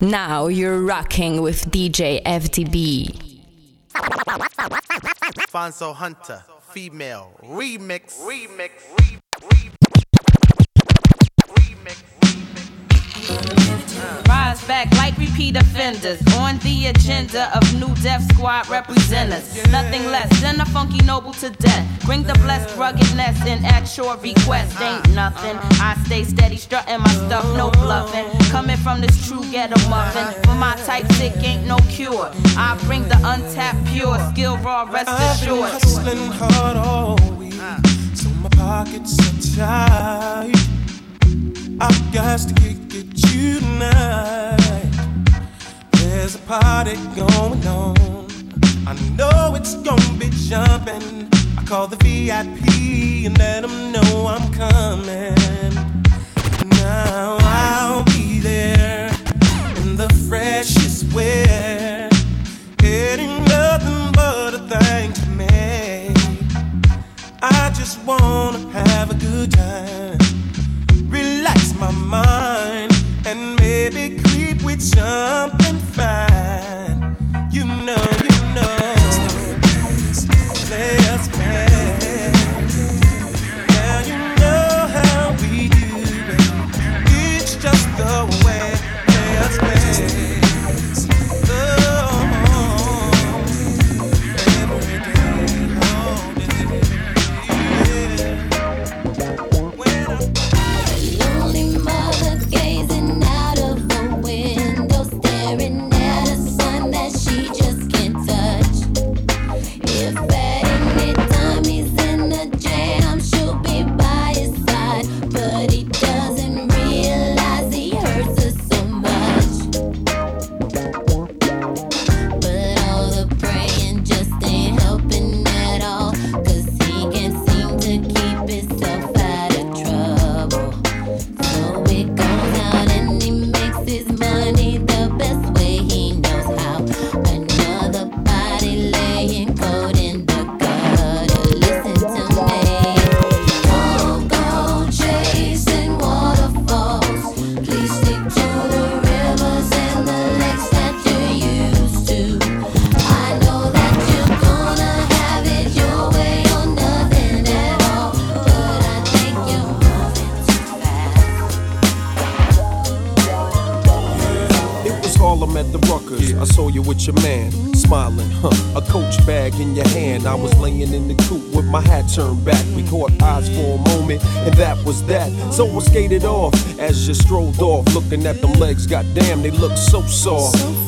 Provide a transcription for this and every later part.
Now you're rocking with DJ FDB. Fonso Hunter, female, remix, remix, remix, Back like repeat offenders on the agenda of new death Squad representatives. Nothing less than a funky noble to death. Bring the blessed ruggedness and actual request. Ain't nothing. I stay steady, strutting my stuff, no bluffing. Coming from this true ghetto muffin. For my type sick ain't no cure. I bring the untapped pure skill raw rest assured. I've been hustling hard all week, so my pockets are tight. I've got to get tonight. There's a party going on. I know it's gonna be jumping. I call the VIP and let them know I'm coming. Now I'll be there in the freshest wear. You strolled off, looking at them legs. Goddamn, they look so soft.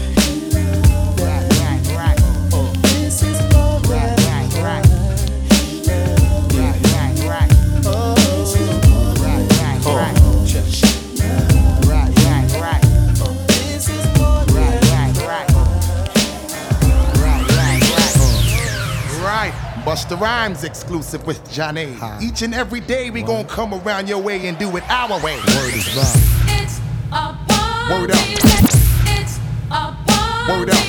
Busta Rhymes exclusive with Zhané. Each and every day we gon' come around your way and do it our way. Word is It's a party. Word up. It's a party. Word up.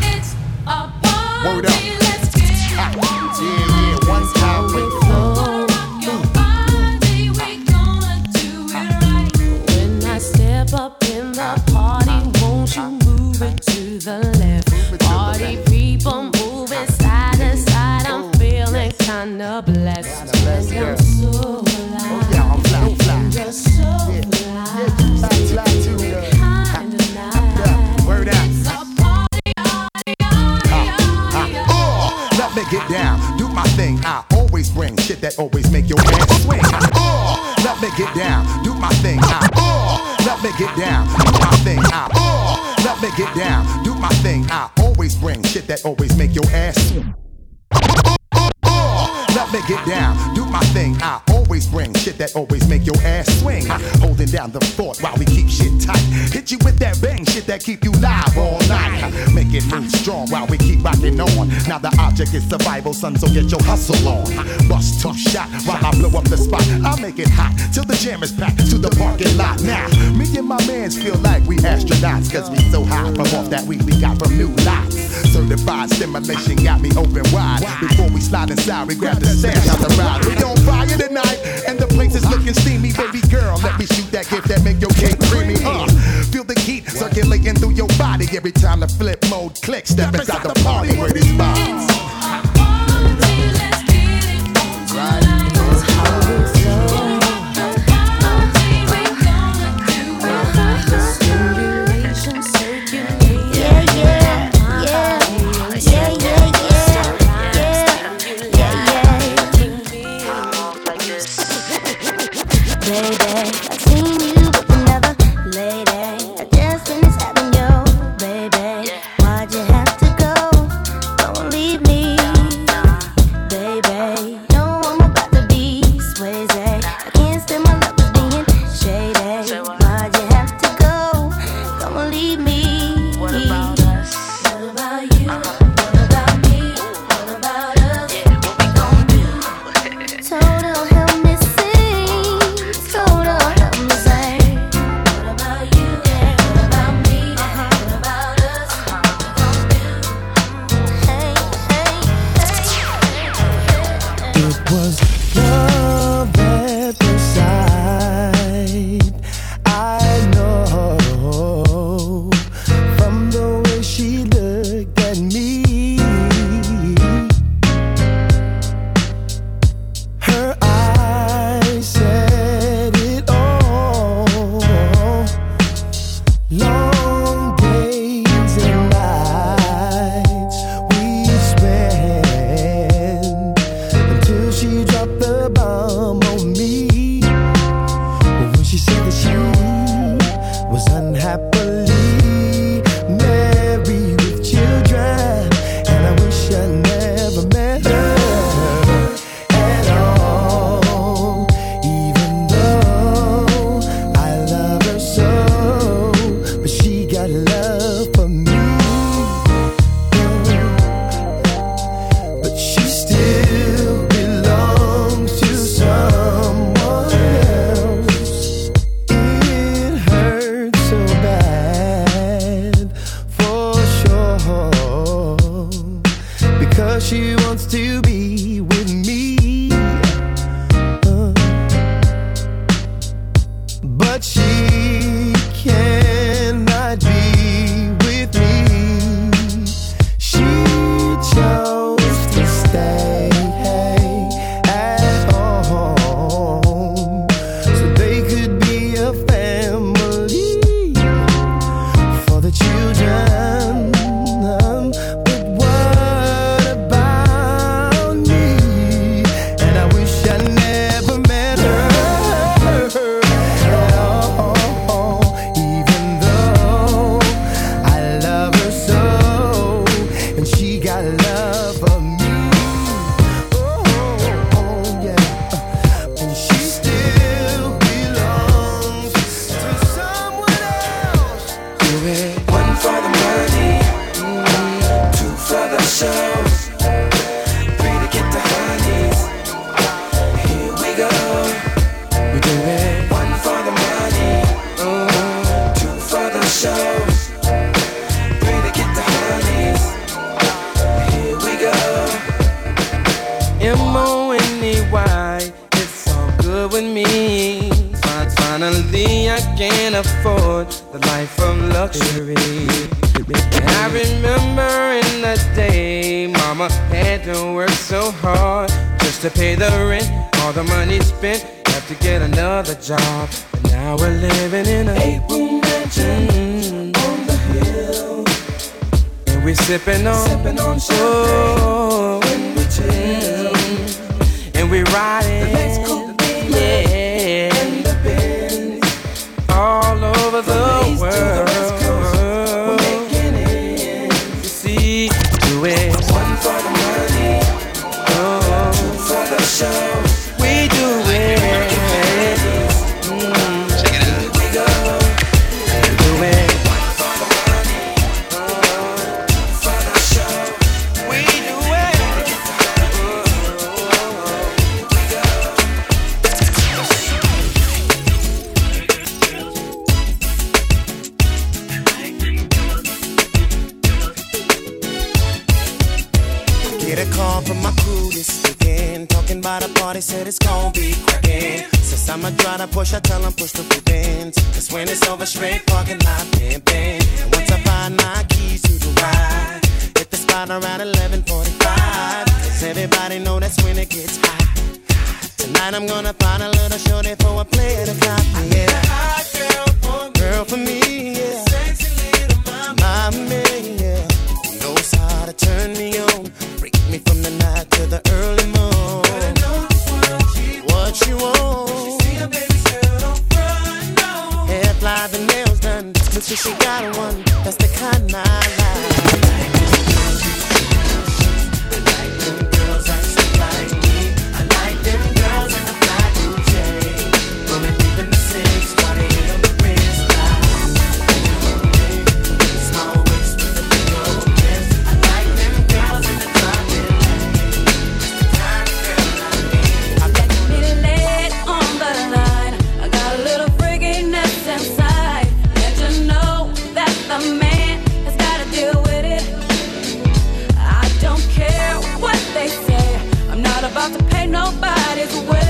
It's a party. Word up. Let's get Ah, yeah, yeah, one time with the Gonna rock your body. We gonna do it right. When I step up in the party, won't you kinda blessed. And I'm so alive. Yeah, I'm fly, fly. Just so alive. Fly, fly to the Kinda nice. word out. It's a party. Uh, let me get down, do my thing. I always bring shit that always make your ass swing. Uh, let me get down, do my thing. I, uh, let me get down, do my thing. I, uh, let me get down, do my thing. I always bring shit that always make your ass swing. That always make your ass swing. Holding down the fort while we keep shit tight. Hit you with that bang shit that keep you live all night. Make it move strong while we keep rocking on. Now the object is survival, son, so get your hustle on. Bust tough shot while I blow up the spot. I'll make it hot till the jam is packed to the parking lot. Now, me and my mans feel like we astronauts, cause we so high from off that weed we got from new lots. Certified stimulation got me open wide. Before we slide inside, we grab the stash on the ride. We on fire tonight, and see place is looking steamy. Baby girl, let me shoot that gift that make your cake creamy. Uh, feel the heat circulating through your body every time the flip mode clicks. Step inside the party where it's bomb. we sipping on, sipping on champagne. oh, when we chill, and we riding. I tell them push the buttons. It's when it's over, straight parking lot pimping. And once I find my keys to the ride, hit the spot around 11:45. Cause everybody know that's when it gets hot. Tonight I'm gonna find a little shorty for a player to cop. nobody's worth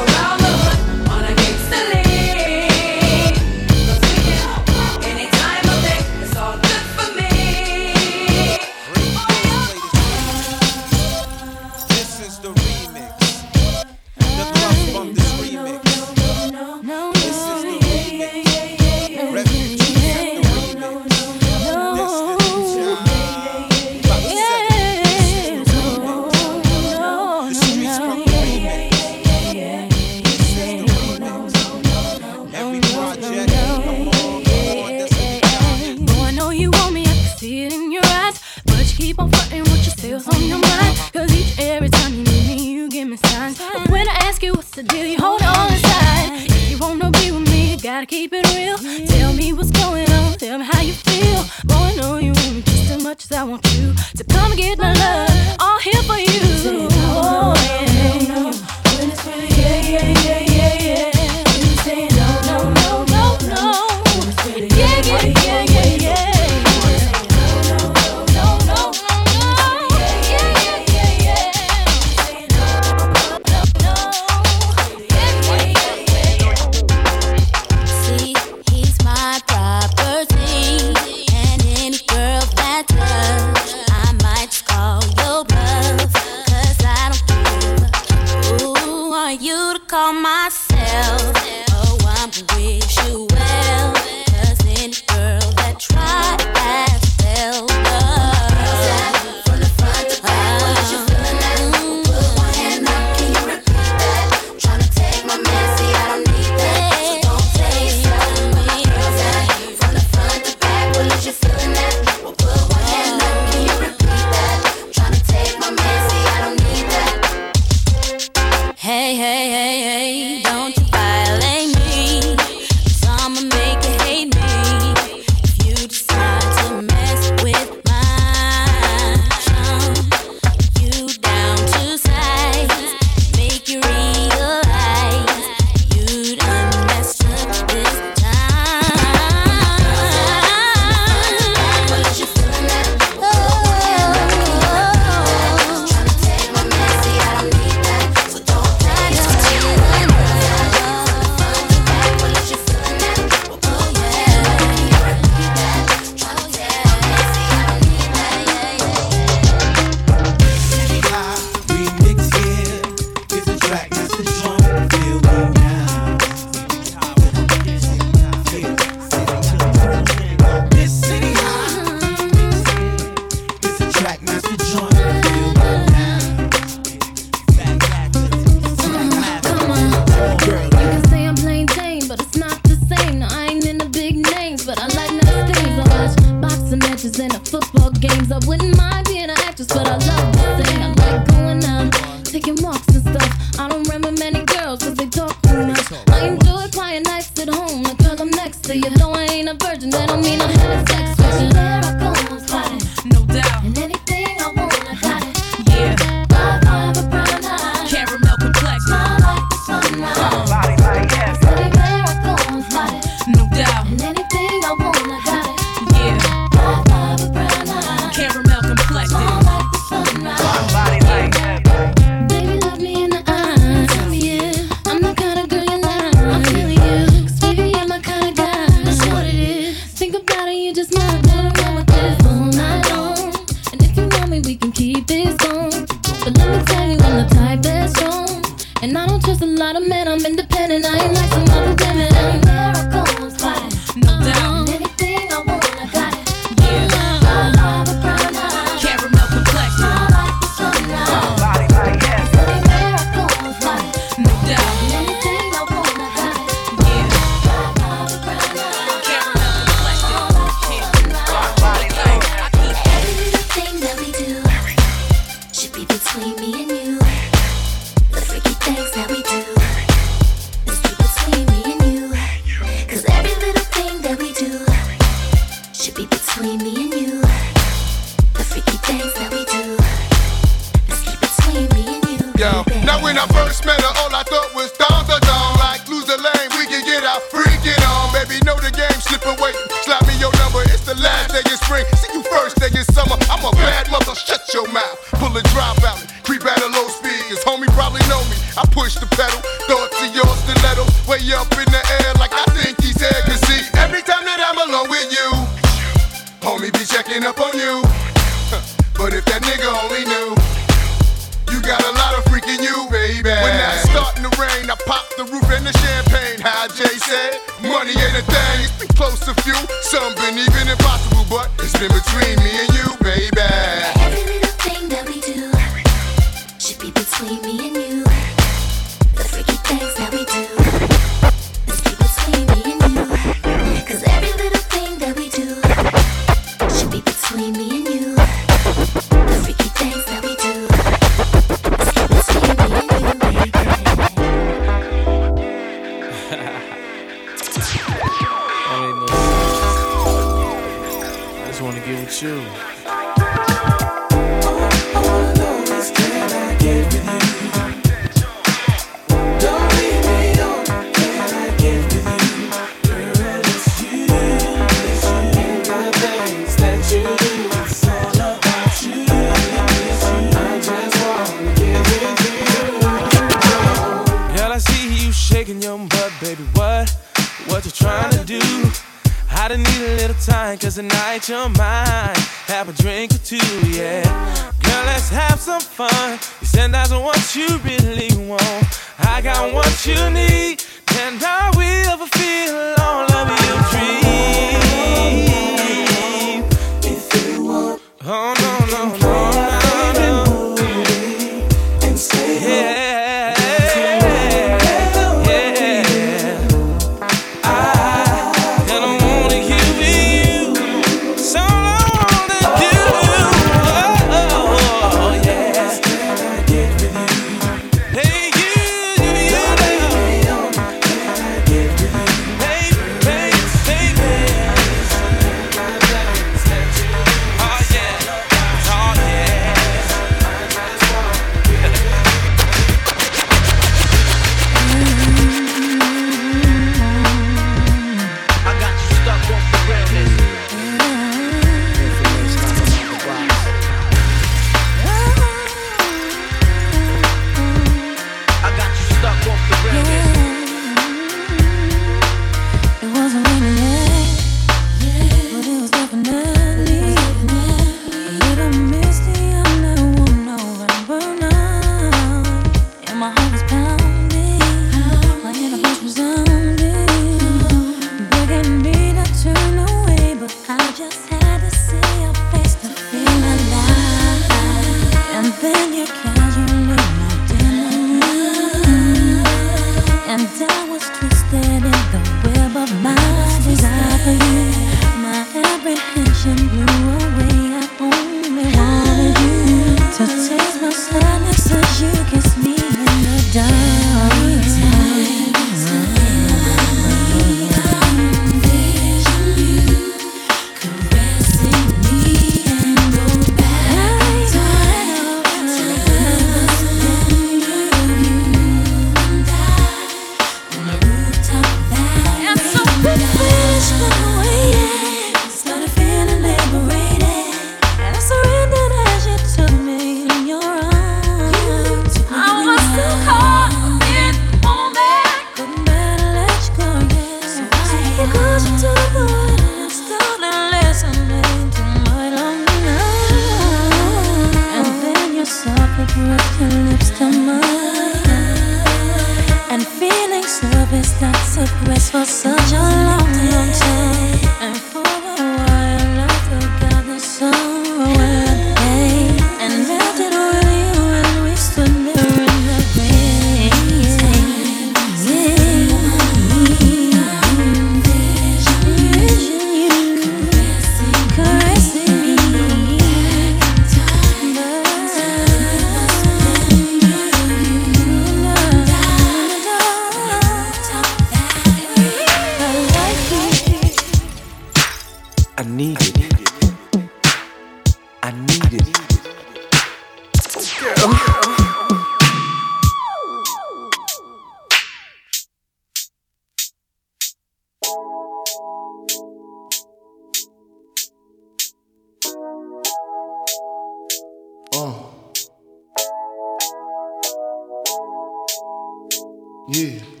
Yeah.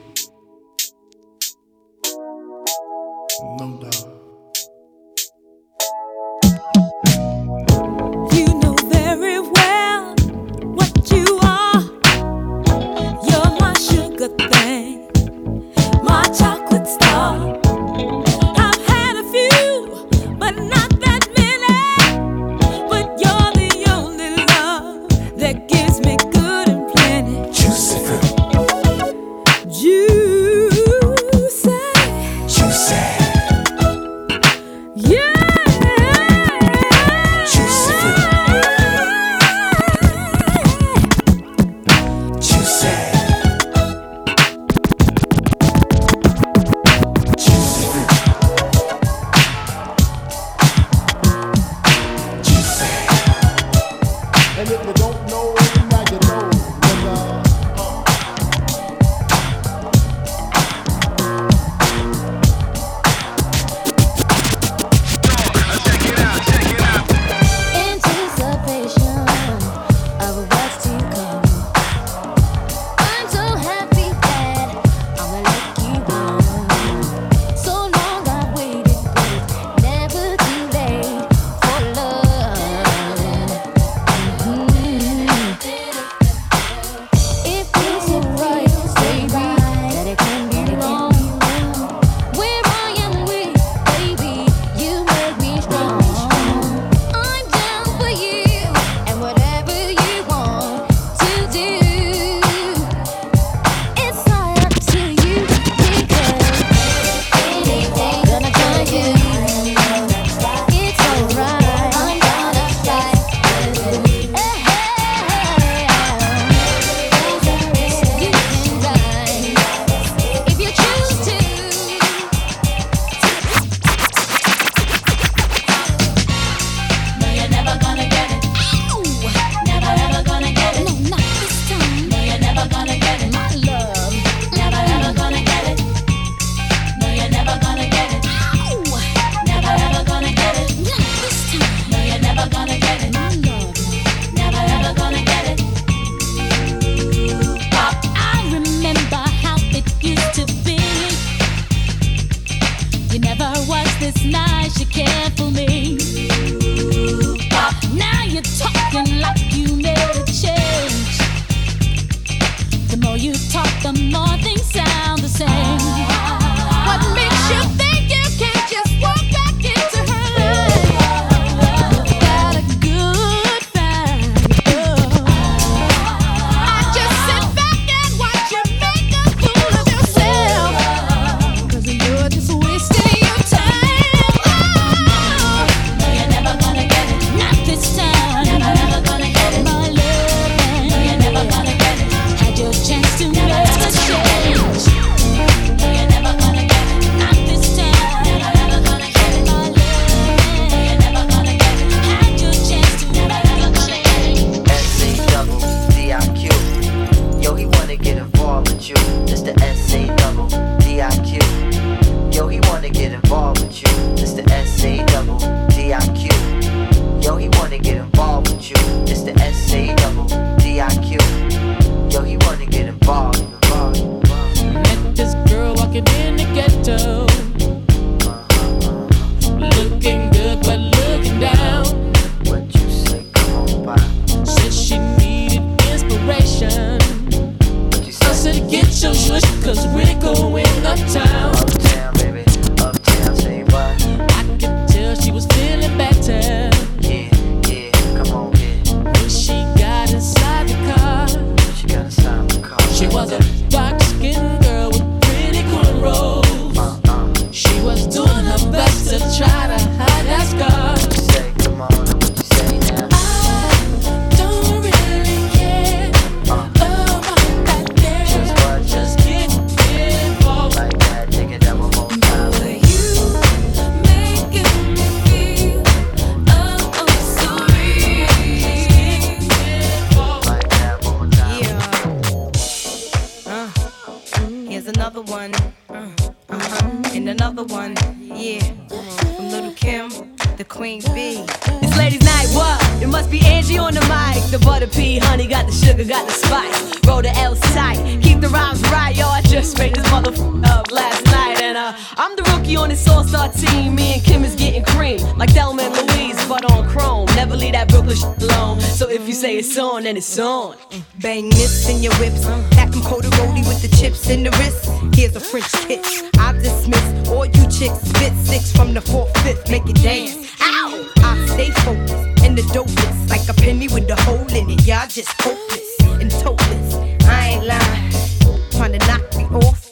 Just this motherfucker up last night, and uh, I'm the rookie on this all-star team. Me and Kim is getting cream, like Thelma and Louise, but on chrome. Never leave that Brooklyn shit alone. So if you say it's on, then it's on. Bang this in your whips. Pack them cold with the chips in the wrist. Here's a French kiss. I dismiss all you chicks. Spit six from the fourth, fifth. Make it dance. Ow! I stay focused and the dopest. Like a penny with a hole in it. Y'all just hopeless and topless.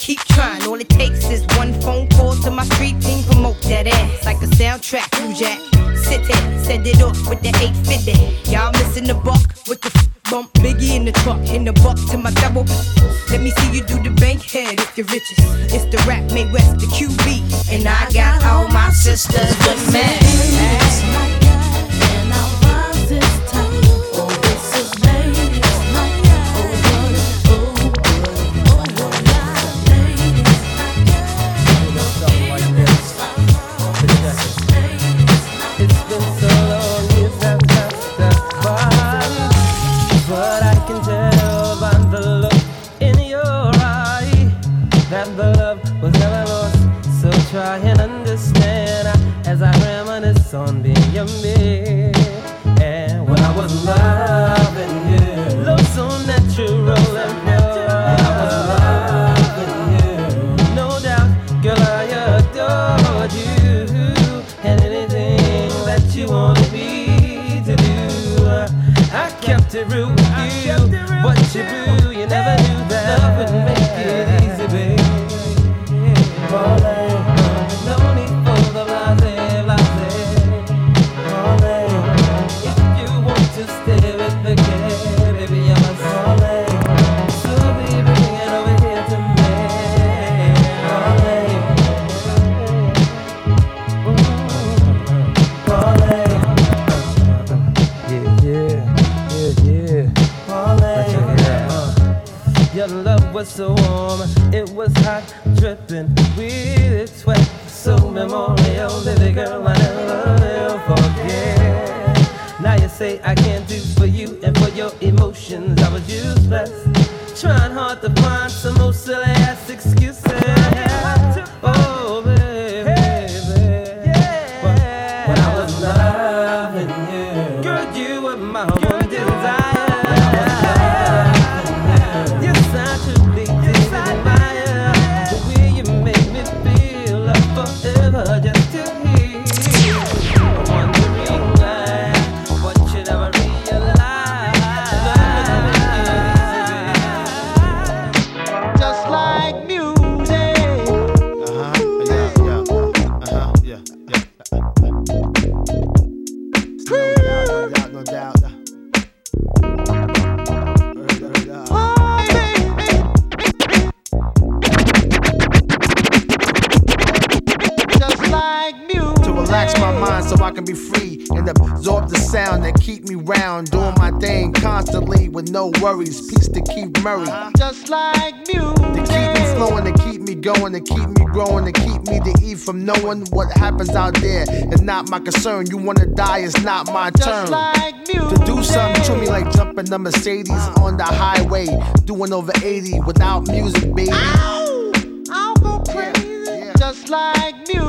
Keep trying. All it takes is one phone call to my street team. Promote that ass like a soundtrack. You jack. Sit there. Send it off with the 850. Y'all missing the buck with the f- bump. Biggie in the truck. In the buck to my double. Let me see you do the bank head if you're richest. It's the rap made west, the QB. And I got all my sisters with me. Was so warm, it was hot, dripping with sweat. So memorial, baby girl, I never forget. Now you say I can't do for you and for your emotions, I was useless. Trying hard to find some more silly ass excuses. That keep me round, doing my thing constantly with no worries. Peace to keep Murray. Just like music. To keep me flowing, to keep me going, to keep me growing, to keep me to eat from knowing what happens out there. It's not my concern. You wanna die, it's not my Just turn. to do something to me like jumping the Mercedes on the highway, doing over 80 without music, baby. I'll go crazy, just like music.